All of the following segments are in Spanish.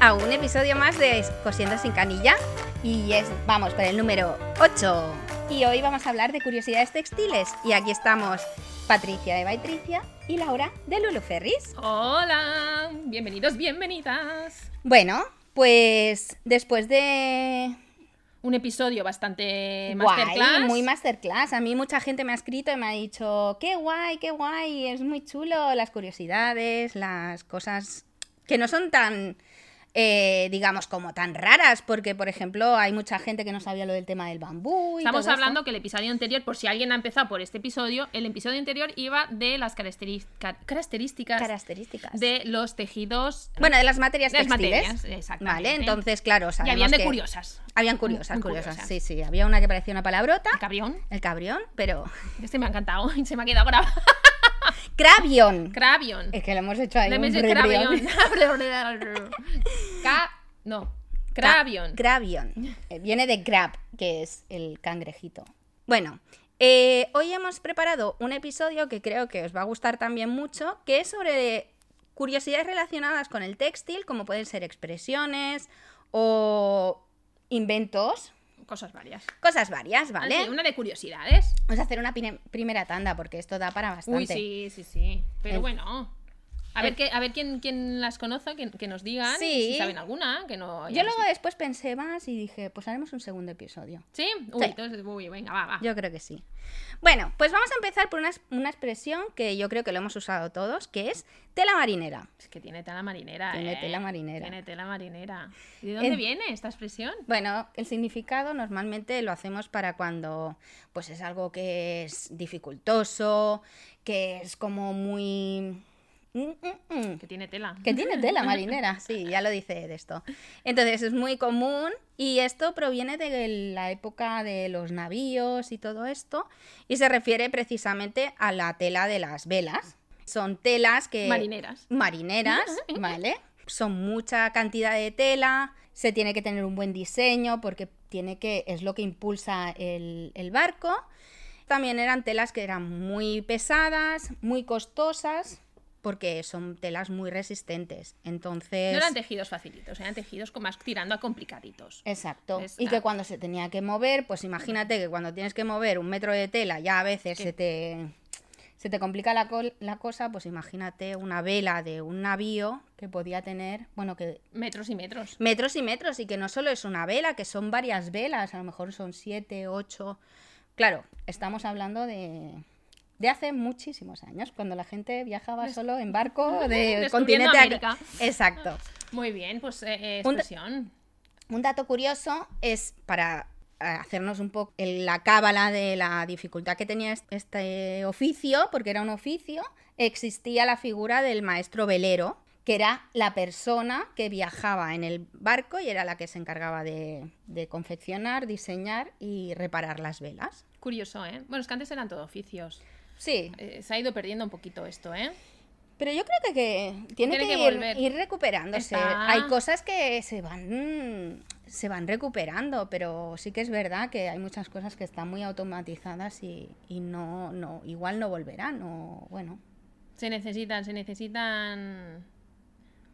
a un episodio más de Cosiendo sin canilla y es, vamos, por el número 8. Y hoy vamos a hablar de curiosidades textiles y aquí estamos Patricia de Baitricia y Laura de Lulu Ferris. Hola, bienvenidos, bienvenidas. Bueno, pues después de Un episodio bastante Guay, masterclass. muy masterclass. A mí mucha gente me ha escrito y me ha dicho, qué guay, qué guay, es muy chulo las curiosidades, las cosas que no son tan, eh, digamos, como tan raras, porque, por ejemplo, hay mucha gente que no sabía lo del tema del bambú. Y Estamos todo hablando que el episodio anterior, por si alguien ha empezado por este episodio, el episodio anterior iba de las características Características. de los tejidos. Bueno, de las materias De las textiles. materias, exactamente. Vale, entonces, claro, y sabemos habían de que- curiosas. Habían curiosas, Muy curiosas, curiosas. Sí, sí, había una que parecía una palabrota, El cabrión. el cabrión, pero... Este me ha encantado y se me ha quedado grabado. ¡Cravion! Cravion. Es que lo hemos hecho ahí Le un Ca- No. Cravion. Gravion. Eh, Viene de grab, que es el cangrejito. Bueno, eh, hoy hemos preparado un episodio que creo que os va a gustar también mucho, que es sobre curiosidades relacionadas con el textil, como pueden ser expresiones o inventos, Cosas varias. cosas varias, ¿vale? Así, una de curiosidades. Vamos a hacer una primera tanda porque esto da para bastante. Uy, sí, sí, sí. Pero El- bueno. A ver, que, a ver quién, quién las conoce, que, que nos digan Sí. si saben alguna, que no... Yo luego después pensé más y dije, pues haremos un segundo episodio. ¿Sí? Uy, Sí. entonces, uy, venga, va, va. Yo creo que sí. Bueno, pues vamos a empezar por una, una expresión que yo creo que lo hemos usado todos, que es tela marinera. Es que tiene tela marinera, Tiene ¿eh? tela marinera. Tiene tela marinera. ¿Y de dónde En- viene esta expresión? Bueno, el significado normalmente lo hacemos para cuando pues es algo que es dificultoso, que es como muy... Mm, mm, mm. Que tiene tela. Que tiene tela marinera, sí, ya lo dice de esto. Entonces es muy común y esto proviene de la época de los navíos y todo esto y se refiere precisamente a la tela de las velas. Son telas que... Marineras. Marineras, ¿vale? Son mucha cantidad de tela, se tiene que tener un buen diseño porque tiene que, es lo que impulsa el, el barco. También eran telas que eran muy pesadas, muy costosas, porque son telas muy resistentes. Entonces. No eran tejidos facilitos, eran tejidos con más tirando a complicaditos. Exacto. Y que cuando se tenía que mover, pues imagínate que cuando tienes que mover un metro de tela, ya a veces ¿Qué? se te, se te complica la, col- la cosa, pues imagínate una vela de un navío que podía tener, bueno, que Metros y metros. metros y metros, y que no solo es una vela, que son varias velas, a lo mejor son siete, ocho. Claro, estamos hablando de, de hace muchísimos años, cuando la gente viajaba solo en barco de continente a- América. Exacto. Muy bien, pues eh, eh, Un-. Un dato curioso es para eh, hacernos un poco la cábala de la dificultad que tenía est- este oficio, porque era un oficio, existía la figura del maestro velero, que era la persona que viajaba en el barco y era la que se encargaba de, de confeccionar, diseñar y reparar las velas. Curioso, ¿eh? Bueno, es que antes eran todo oficios. Sí, Eh, se ha ido perdiendo un poquito esto, ¿eh? pero yo creo que, que tiene, Tiene que, que ir, recuperándose. Está- Hay cosas que se van, se van recuperando, pero sí que es verdad que hay muchas cosas que están muy automatizadas y, y no, no, igual no volverán. O, bueno, Se necesitan, se necesitan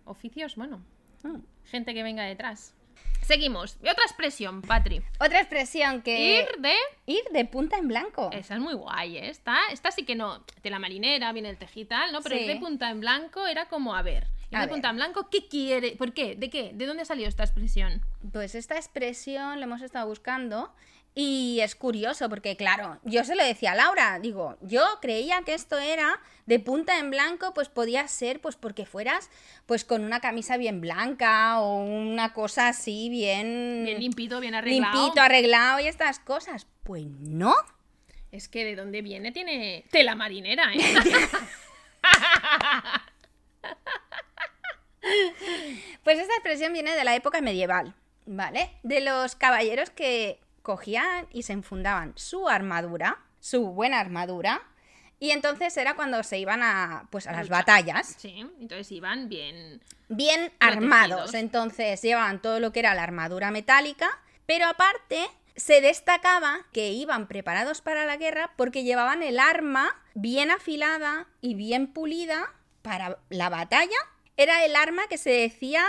oficios, bueno, Mm. gente que venga detrás. Seguimos. Otra expresión, Patri. Otra expresión que... Ir de... ir de punta en blanco. Esa es muy guay, ¿eh? Esta, esta sí que no. De la marinera, viene el tejital, ¿no? Pero Sí. ir de punta en blanco era como, a ver. Ir A de ver. punta en blanco, ¿qué quiere? ¿Por qué? ¿De qué? ¿De dónde salió esta expresión? Pues esta expresión la hemos estado buscando y es curioso porque, claro, yo se lo decía a Laura, digo, yo creía que esto era de punta en blanco, pues podía ser pues porque fueras pues con una camisa bien blanca o una cosa así bien... Bien limpito, bien arreglado. limpito, arreglado y estas cosas. Pues no. Es que de dónde viene tiene tela marinera, ¿eh? Pues esta expresión viene de la época medieval, ¿vale? De los caballeros que cogían y se enfundaban su armadura, su buena armadura, y entonces era cuando se iban a, pues, a las batallas, sí, entonces iban bien. bien armados. Entonces llevaban todo lo que era la armadura metálica, pero aparte se destacaba que iban preparados para la guerra porque llevaban el arma bien afilada y bien pulida para la batalla. Era el arma que se decía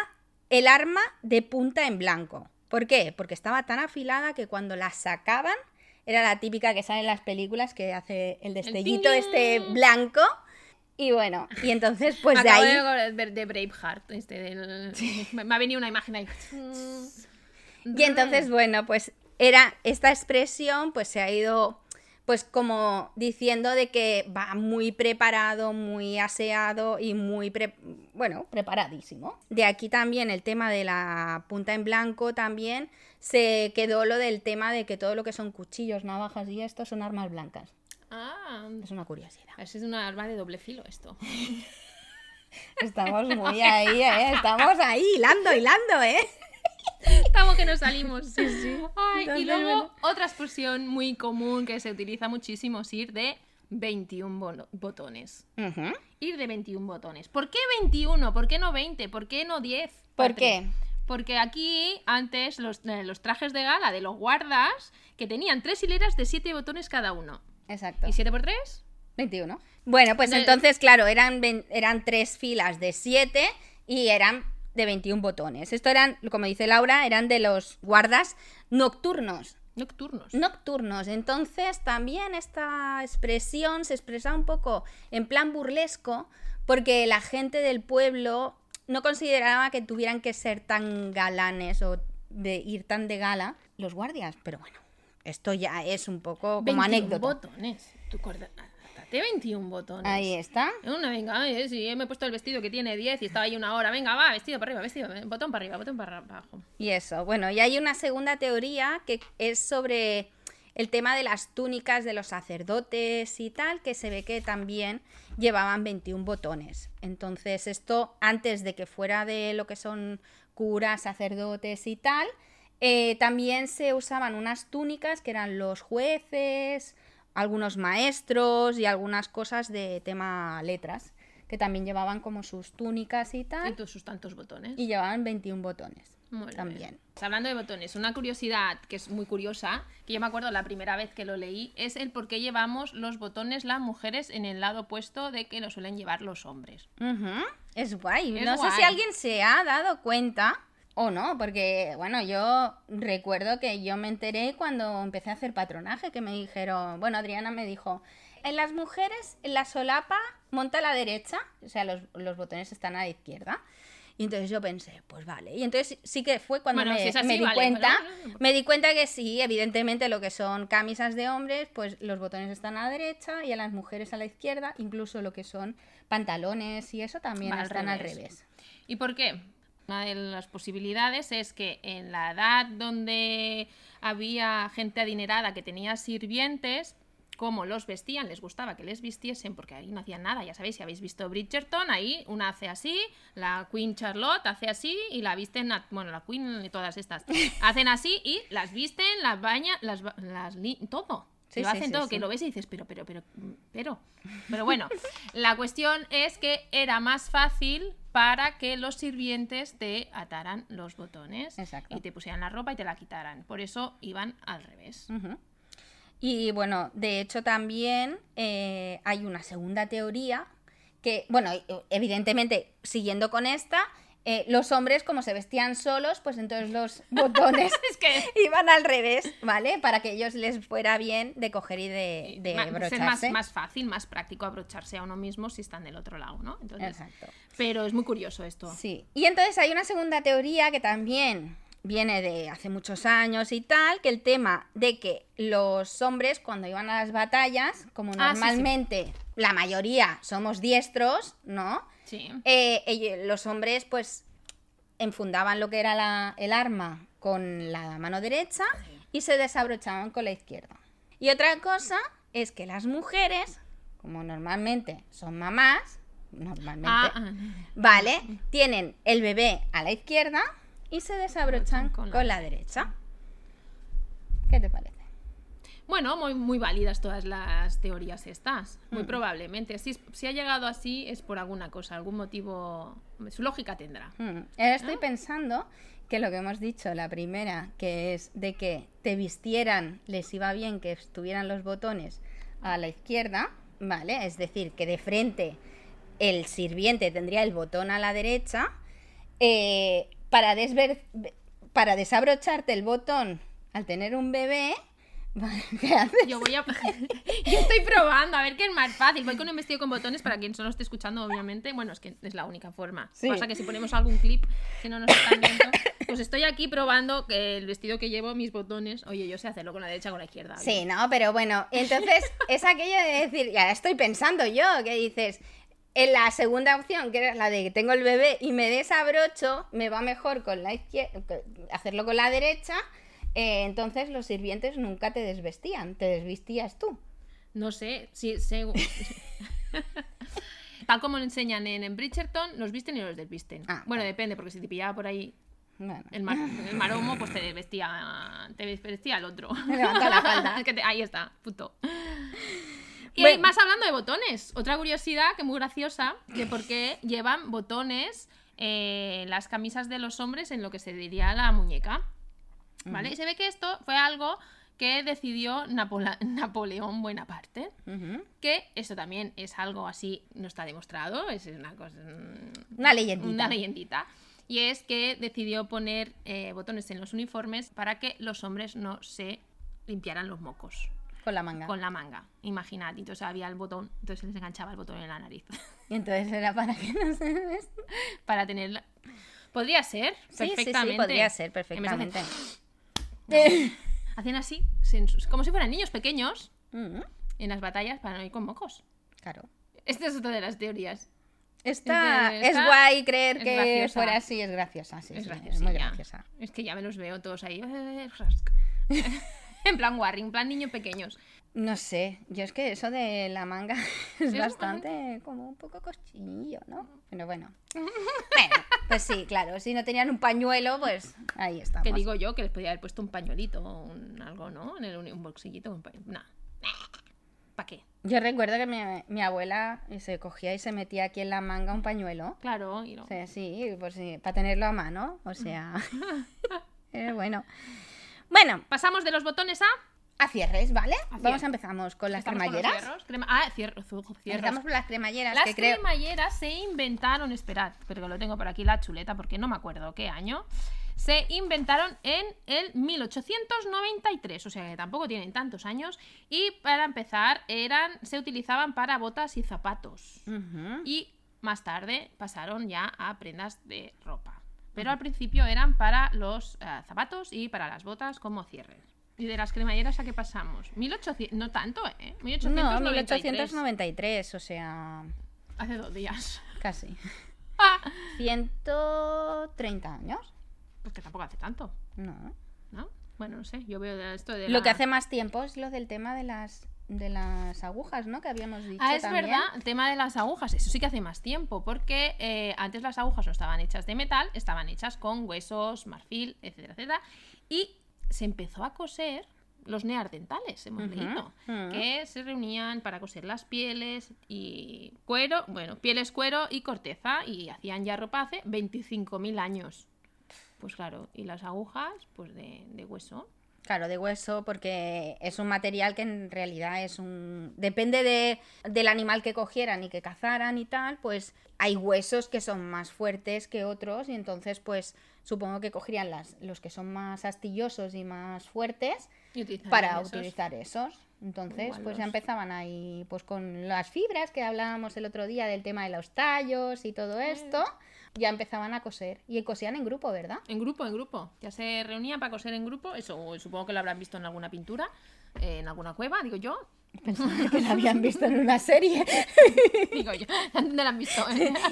el arma de punta en blanco. ¿Por qué? Porque estaba tan afilada que cuando la sacaban era la típica que sale en las películas que hace el destellito este blanco. Y bueno, y entonces pues de Acabo ahí... de Braveheart. Este, del- me ha venido una imagen ahí. Y entonces, bueno, pues era esta expresión, pues se ha ido, pues como diciendo de que va muy preparado, muy aseado y muy, pre- bueno, preparadísimo. De aquí también el tema de la punta en blanco también se quedó lo del tema de que todo lo que son cuchillos, navajas y esto son armas blancas. Ah, Es una curiosidad. es una arma de doble filo esto. Estamos muy ahí, ¿eh? Estamos ahí, hilando, hilando, ¿eh? Estamos que nos salimos. Ay, Entonces, y luego bueno. otra expresión muy común que se utiliza muchísimo es ir de 21 bono- botones. Ujú. Ir de 21 botones. ¿Por qué 21? ¿Por qué no 20? ¿Por qué no 10? ¿Por Patri? qué? Porque aquí antes los, eh, los trajes de gala de los guardas que tenían tres hileras de 7 botones cada uno. Exacto. ¿Y 7 por 3? 21. Bueno, pues De- entonces, claro, eran, eran tres filas de 7 y eran de 21 botones. Esto eran, como dice Laura, eran de los guardas nocturnos. Nocturnos. Nocturnos. Entonces, también esta expresión se expresa un poco en plan burlesco, porque la gente del pueblo no consideraba que tuvieran que ser tan galanes o de ir tan de gala los guardias. Pero bueno, esto ya es un poco como 21 anécdota. botones. Corda- Date 21 botones. Ahí está. Una, venga, eh, sí, me he puesto el vestido que tiene 10 y estaba ahí una hora. Venga, va, vestido para arriba, vestido, eh, botón para arriba, botón para abajo. Y eso, bueno, y hay una segunda teoría que es sobre el tema de las túnicas de los sacerdotes y tal, que se ve que también llevaban 21 botones. Entonces, esto antes de que fuera de lo que son curas, sacerdotes y tal, eh, también se usaban unas túnicas que eran los jueces, algunos maestros y algunas cosas de tema letras, que también llevaban como sus túnicas y Y tal, todos sus tantos botones. y llevaban 21 botones Muy también. Hablando de botones, una curiosidad que es muy curiosa, que yo me acuerdo la primera vez que lo leí, es el por qué llevamos los botones las mujeres en el lado opuesto de que lo suelen llevar los hombres. Es guay. Es no sé si alguien se ha dado cuenta o no, porque, bueno, yo recuerdo que yo me enteré cuando empecé a hacer patronaje, que me dijeron, bueno, Adriana me dijo, en las mujeres, en la solapa monta a la derecha, o sea, los, los botones están a la izquierda. Y entonces yo pensé, pues vale. Y entonces sí que fue cuando Bueno, me, si es así, me di vale, cuenta, me di cuenta que sí, evidentemente lo que son camisas de hombres, pues los botones están a la derecha y a las mujeres a la izquierda, incluso lo que son pantalones y eso también Va están al revés. revés. ¿Y por qué? Una de las posibilidades es que en la edad donde había gente adinerada que tenía sirvientes, como los vestían, les gustaba que les vistiesen porque ahí no hacían nada. Ya sabéis, si habéis visto Bridgerton, ahí una hace así, la Queen Charlotte hace así y la visten, a- bueno, la Queen y todas estas, hacen así y las visten, las bañan, las, las todo. Sí, lo hacen sí, todo, sí. que lo ves y dices, pero, pero, pero, pero. Pero bueno, la cuestión es que era más fácil para que los sirvientes te ataran los botones Exacto. y te pusieran la ropa y te la quitaran. Por eso iban al revés. Y bueno, de hecho también eh, hay una segunda teoría que, bueno, evidentemente siguiendo con esta, eh, los hombres como se vestían solos, pues entonces los botones Es que iban al revés, ¿vale? Para que ellos les fuera bien de coger y de, de ma- ser más, brocharse. más fácil, más práctico abrocharse a uno mismo si están del otro lado, ¿no? Entonces, Exacto. pero es muy curioso esto. Sí. Y entonces hay una segunda teoría que también viene de hace muchos años y tal, que el tema de que los hombres cuando iban a las batallas, como Ah, sí, sí. normalmente la mayoría somos diestros, ¿no? Sí. Eh, los hombres pues enfundaban lo que era la- el arma con la mano derecha y se desabrochaban con la izquierda. Y otra cosa es que las mujeres, como normalmente son mamás, normalmente, Ah, ah, ¿vale? Tienen el bebé a la izquierda y se desabrochan Con la, derecha. ¿Qué te parece? Bueno, muy, muy válidas todas las teorías estas. Mm. Muy probablemente. Si, ha llegado así es por alguna cosa, algún motivo. Su lógica tendrá. Mm, Ahora estoy pensando que lo que hemos dicho, la primera, que es de que te vistieran, les iba bien que estuvieran los botones a la izquierda, ¿vale? Es decir, que de frente el sirviente tendría el botón a la derecha, eh, para, desver- para desabrocharte el botón al tener un bebé, ¿qué haces? Yo voy a. Yo estoy probando a ver qué es más fácil. Voy con un vestido con botones para quien solo esté escuchando, obviamente. Bueno, es que es la única forma. Sí. Pasa que si ponemos algún clip que no nos están viendo, pues estoy aquí probando que el vestido que llevo, mis botones. Oye, yo sé hacerlo con la derecha o con la izquierda. Sí, no, pero bueno, entonces es aquello de decir, ya estoy pensando yo, que dices, en la segunda opción, que era la de que tengo el bebé y me desabrocho, me va mejor con la izquierda, hacerlo con la derecha, eh, entonces los sirvientes nunca te desvestían, te desvestías tú. No sé, si según- Tal como lo enseñan en, en Bridgerton, los visten y los desvisten. Ah, bueno, depende, porque si te pillaba por ahí Bueno, el, mar- el maromo, pues te desvestía, te desvestía el otro. Me levanta la falda. Es que te- ahí está, puto. Y Bueno. más hablando de botones, otra curiosidad que muy graciosa, que por qué llevan botones eh, las camisas de los hombres en lo que se diría la muñeca. ¿Vale? Y se ve que esto fue algo que decidió Napola- Napoleón Bonaparte. Que esto también es algo así, no está demostrado, es una cosa. mm, Una leyendita. Una leyendita. Y es que decidió poner eh, botones en los uniformes para que los hombres no se limpiaran los mocos con la manga. con la manga. Imaginad. Entonces había el botón, entonces se les enganchaba el botón en la nariz. Y entonces era para que no se para tener. Podría ser, Sí, sí, sí, perfectamente. podría ser En perfectamente. Hacían así, sin como si fueran niños pequeños Ujú, en las batallas para no ir con mocos. Claro. Esta es otra de las teorías. Es guay creer es que graciosa. fuera así, es graciosa, sí, es sí, graciosilla. muy graciosa. Es que ya me los veo todos ahí. en plan Warring, en plan niños pequeños. No sé, yo es que eso de la manga es Es- bastante como un poco cochinillo, ¿no? Pero bueno. Bueno, pues sí, claro, si no tenían un pañuelo, pues ahí estamos. Que digo yo que les podía haber puesto un pañuelito o un algo, ¿no? En el, un bolsillito. Un pañuelo. Nah. ¿Para qué? Yo recuerdo que mi, mi abuela se cogía y se metía aquí en la manga un pañuelo. Claro, y no. O sea, sí, pues sí, para tenerlo a mano, o sea... eh, bueno. Bueno, Pasamos de los botones a. a cierres, ¿vale? A Vamos, cierres. empezamos con las con los cremalleras. Crema- Ah, cierros. Empezamos por las cremalleras, Las que creo... cremalleras se inventaron, esperad, pero lo tengo por aquí la chuleta porque no me acuerdo qué año. Se inventaron en el 1893, o sea que tampoco tienen tantos años. Y para empezar, eran, se utilizaban para botas y zapatos. Y más tarde pasaron ya a prendas de ropa. Pero al principio eran para los eh, zapatos y para las botas como cierres. ¿Y de las cremalleras a qué pasamos? 1800, no tanto, ¿eh? 1893. No, 1893, o sea, Hace dos días. casi. Ah, 130 años. Pues que tampoco hace tanto, No. ¿no? Bueno, no sé, yo veo esto de Lo que hace más tiempo es lo del tema de las de las agujas, ¿no? Que habíamos dicho Ah, es también. verdad, el tema de las agujas, eso sí que hace más tiempo, porque eh, antes las agujas no estaban hechas de metal, estaban hechas con huesos, marfil, etcétera, etcétera, y se empezó a coser los neardentales, hemos Ujú, leído, ujú. que se reunían para coser las pieles y cuero, bueno, pieles, cuero y corteza, y hacían ya ropa hace 25.000 años. Pues claro, y las agujas, pues de, de hueso. Claro, de hueso, porque es un material que en realidad es un... Depende de, del animal que cogieran y que cazaran y tal, pues hay huesos que son más fuertes que otros y entonces pues supongo que cogerían las, los que son más astillosos y más fuertes Y para esos. utilizar esos. Entonces, pues ya empezaban ahí, pues con las fibras que hablábamos el otro día del tema de los tallos y todo esto, ya empezaban a coser. Y cosían en grupo, ¿verdad? En grupo, en grupo. Ya se reunían para coser en grupo. Eso supongo que lo habrán visto en alguna pintura, eh, en alguna cueva, digo yo. Pensaba que la habían visto en una serie. Digo yo. ¿Dónde la han visto?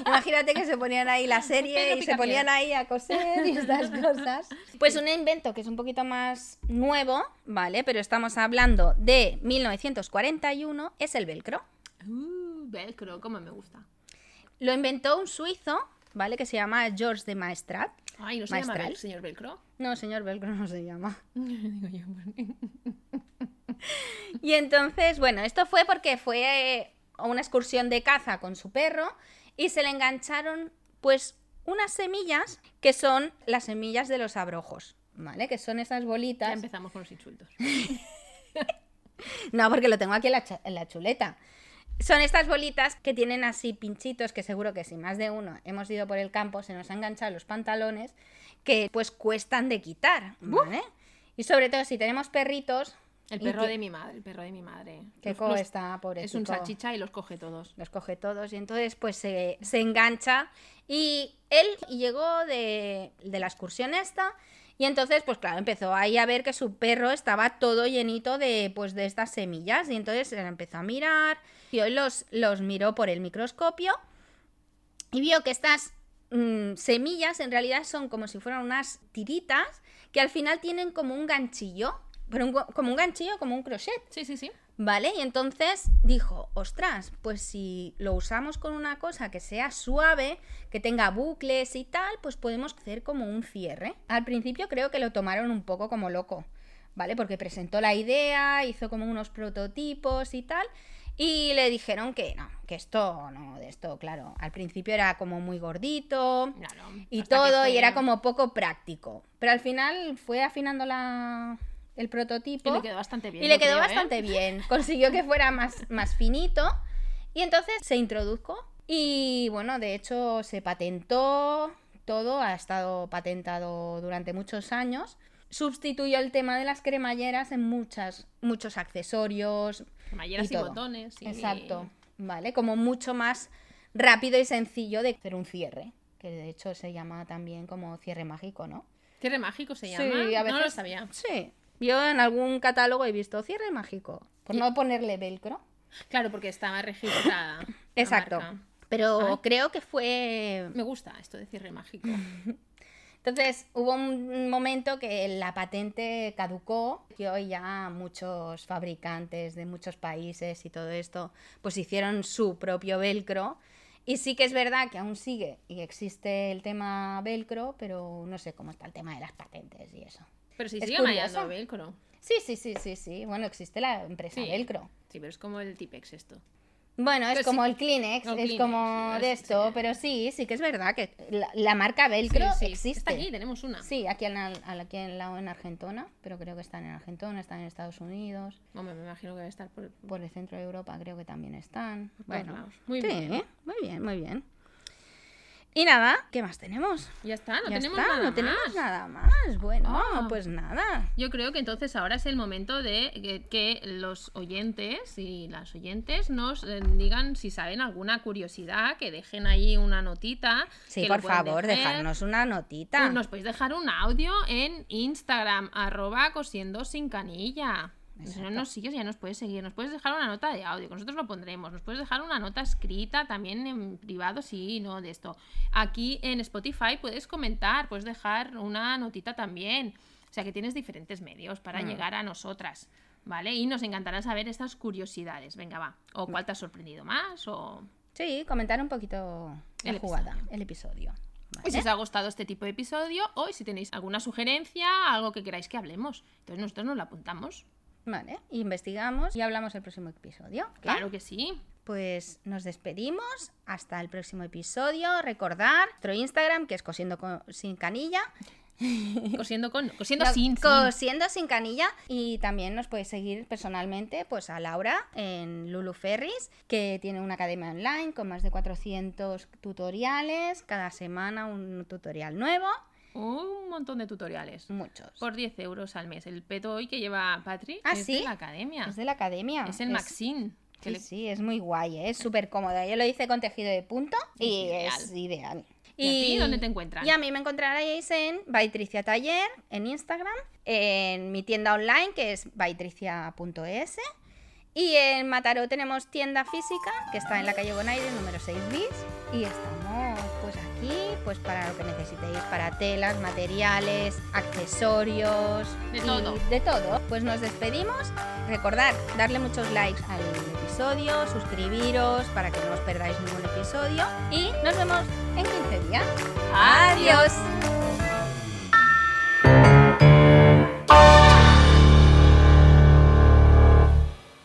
Imagínate que se ponían ahí la serie y se ponían ahí a coser y estas cosas. Pues un invento que es un poquito más nuevo, ¿vale? Pero estamos hablando de 1941, es el velcro. Uh, velcro, como me gusta. Lo inventó un suizo, ¿vale? Que se llama Georges de Maestrat. Ay, ¿no se llama Maestral. Vel- señor velcro? No, señor velcro no se llama. digo yo. Y entonces, bueno, esto fue porque fue eh, a una excursión de caza con su perro y se le engancharon, pues, unas semillas que son las semillas de los abrojos, ¿vale? Que son esas Ya bolitas. empezamos con los insultos. No, porque lo tengo aquí en la, en la chuleta. Son estas bolitas que tienen así pinchitos que seguro que si más de uno hemos ido por el campo se nos han enganchado los pantalones que pues cuestan de quitar, ¿vale? Y sobre todo si tenemos perritos, El perro que- de mi madre, el perro de mi madre. que co está pobrecito. es un salchicha y los coge todos. los coge todos y entonces pues se, se engancha y él llegó de, de la excursión esta y entonces pues claro empezó ahí a ver que su perro estaba todo llenito de pues de estas semillas y entonces empezó a mirar y hoy los, los miró por el microscopio y vio que estas mm, semillas en realidad son como si fueran unas tiritas que al final tienen como un ganchillo pero un como un ganchillo como un crochet Sí, sí, sí. ¿Vale? Y entonces dijo, ostras, pues si lo usamos con una cosa que sea suave, que tenga bucles y tal, pues podemos hacer como un cierre. Al principio creo que lo tomaron un poco como loco, ¿vale? Porque presentó la idea, hizo como unos prototipos y tal. Y le dijeron que no, que esto no, de esto, claro. Al principio era como muy gordito Claro, y todo, y era como poco práctico. Pero al final fue afinando la, el prototipo. Y le quedó bastante bien. Y le quedó creo, ¿eh? bastante bien. Consiguió que fuera más, más finito. Y entonces se introdujo. Y bueno, de hecho se patentó todo. Ha estado patentado durante muchos años. Sustituyó el tema de las cremalleras en muchas, muchos accesorios. Cremalleras y, botones. y- Exacto. Vale, como mucho más rápido y sencillo de hacer un cierre. Que de hecho se llama también como cierre mágico, ¿no? Cierre mágico se llama. Sí, a veces. No lo sabía. Sí. Yo en algún catálogo he visto cierre mágico. Por Y- no ponerle velcro. Claro, porque estaba registrada. la Exacto. marca. Pero Ay. creo que fue. Me gusta esto de cierre mágico. Entonces hubo un momento que la patente caducó, que hoy ya muchos fabricantes de muchos países y todo esto, pues hicieron su propio velcro. Y sí que es verdad que aún sigue y existe el tema velcro, pero no sé cómo está el tema de las patentes y eso. Pero si Es sigue curioso. velcro. Sí, sí, sí, sí, sí. Bueno, existe la empresa Sí. velcro. Sí, pero es como el Tipex esto. Bueno, es Pero como sí- el Kleenex, No, es Kleenex, como de esto, sí. pero sí, sí que es verdad que la, la marca velcro Sí, existe. Está aquí, tenemos una. Sí, aquí al- al- aquí en, la, en Argentona, pero creo que están en Argentona, están en Estados Unidos, Hombre, me imagino que debe estar por. por el centro de Europa creo que también están. Bueno. Muy sí, bien. muy bien, muy bien. Y nada, ¿qué más tenemos? Ya está, no Ya tenemos está, nada no tenemos más. nada más. Bueno, Ah. pues nada. Yo creo que entonces ahora es el momento de que, que los oyentes y las oyentes nos eh, digan si saben alguna curiosidad, que dejen ahí una notita. Sí, que por favor, dejar. dejarnos una notita. Nos podéis dejar un audio en Instagram, arroba cosiendo sin canilla. Si no Exacto. nos sigues, ya nos puedes seguir. Nos puedes dejar una nota de audio, que nosotros lo pondremos. Nos puedes dejar una nota escrita también en privado, sí, no de esto. Aquí en Spotify puedes comentar, puedes dejar una notita también. O sea que tienes diferentes medios para Mm. llegar a nosotras. ¿Vale? Y nos encantará saber estas curiosidades. Venga, va. O cuál te ha sorprendido más, o. Sí, comentar un poquito la El jugada, episodio. el episodio. Si os ha gustado este tipo de episodio, o si tenéis alguna sugerencia, algo que queráis que hablemos. Entonces nosotros nos lo apuntamos. Vale, investigamos y hablamos el próximo episodio. Claro que sí. Pues nos despedimos hasta el próximo episodio. Recordar nuestro Instagram, que es cosiendo con- sin canilla. Cosiendo con. Cosiendo No, sin, sin. Cosiendo sin canilla. Y también nos podéis seguir personalmente pues a Laura en Lulu Ferris, que tiene una academia online con más de 400 tutoriales. Cada semana un tutorial nuevo. Un montón de tutoriales. Muchos. Por 10 euros al mes. El peto hoy que lleva Patri ¿Ah, es sí? de la academia. Es de la academia. Es el Maxine. que Sí, le- sí, es muy guay, ¿eh? es súper cómoda. Yo lo hice con tejido de punto y Es es ideal. ¿Y a ti dónde te encuentran? Y a mí me encontraréis en Baitricia Taller en Instagram, en mi tienda online que es baitricia.es y en Mataró tenemos tienda física que está en la calle Bonaire número 6 bis y estamos pues aquí pues para lo que necesitéis, para telas, materiales, accesorios, De y todo. de todo. Pues nos despedimos. Recordad darle muchos likes al episodio, suscribiros para que no os perdáis ningún episodio y nos vemos en 15 días. Adiós.